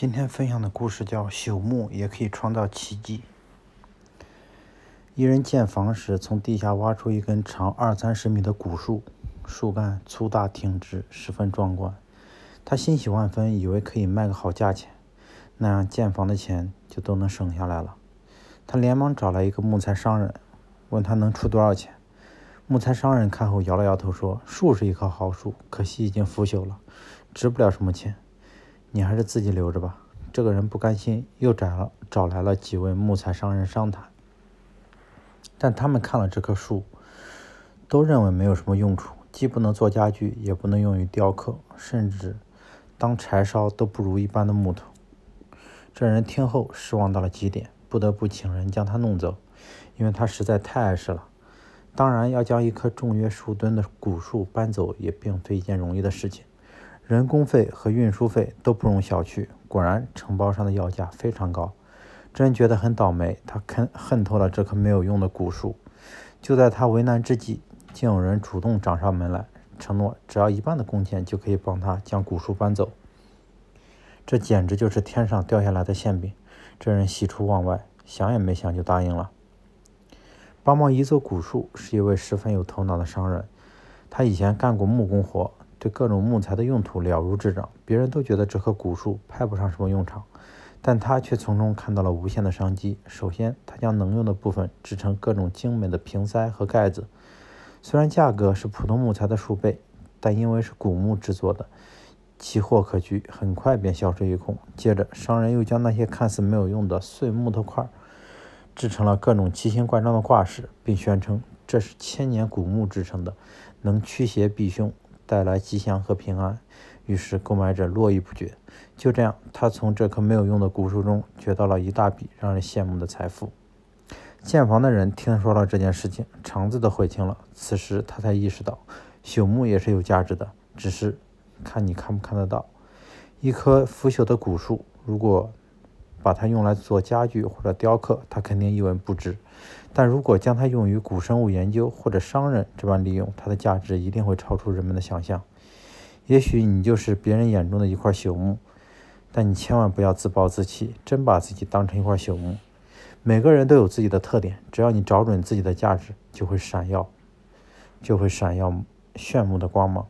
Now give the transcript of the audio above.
今天分享的故事叫《朽木也可以创造奇迹》。一人建房时，从地下挖出一根长二三十米的古树，树干粗大挺直，十分壮观。他欣喜万分，以为可以卖个好价钱，那样建房的钱就都能省下来了。他连忙找来一个木材商人，问他能出多少钱。木材商人看后摇了摇头，说：“树是一棵好树，可惜已经腐朽了，值不了什么钱。”你还是自己留着吧。这个人不甘心，又找了找来了几位木材商人商谈。但他们看了这棵树，都认为没有什么用处，既不能做家具，也不能用于雕刻，甚至当柴烧都不如一般的木头。这人听后失望到了极点，不得不请人将他弄走，因为他实在太碍事了。当然，要将一棵重约数吨的古树搬走，也并非一件容易的事情。人工费和运输费都不容小觑。果然，承包商的要价非常高。真觉得很倒霉，他恨恨透了这棵没有用的古树。就在他为难之际，竟有人主动找上门来，承诺只要一半的工钱就可以帮他将古树搬走。这简直就是天上掉下来的馅饼。这人喜出望外，想也没想就答应了。帮忙移走古树是一位十分有头脑的商人，他以前干过木工活。对各种木材的用途了如指掌，别人都觉得这棵古树派不上什么用场，但他却从中看到了无限的商机。首先，他将能用的部分制成各种精美的瓶塞和盖子，虽然价格是普通木材的数倍，但因为是古木制作的，奇货可居，很快便销售一空。接着，商人又将那些看似没有用的碎木头块制成了各种奇形怪状的挂饰，并宣称这是千年古木制成的，能驱邪避凶。带来吉祥和平安，于是购买者络绎不绝。就这样，他从这棵没有用的古树中掘到了一大笔让人羡慕的财富。建房的人听说了这件事情，肠子都悔青了。此时他才意识到，朽木也是有价值的，只是看你看不看得到。一棵腐朽的古树，如果把它用来做家具或者雕刻，它肯定一文不值；但如果将它用于古生物研究或者商人这般利用，它的价值一定会超出人们的想象。也许你就是别人眼中的一块朽木，但你千万不要自暴自弃，真把自己当成一块朽木。每个人都有自己的特点，只要你找准自己的价值，就会闪耀，就会闪耀炫目的光芒。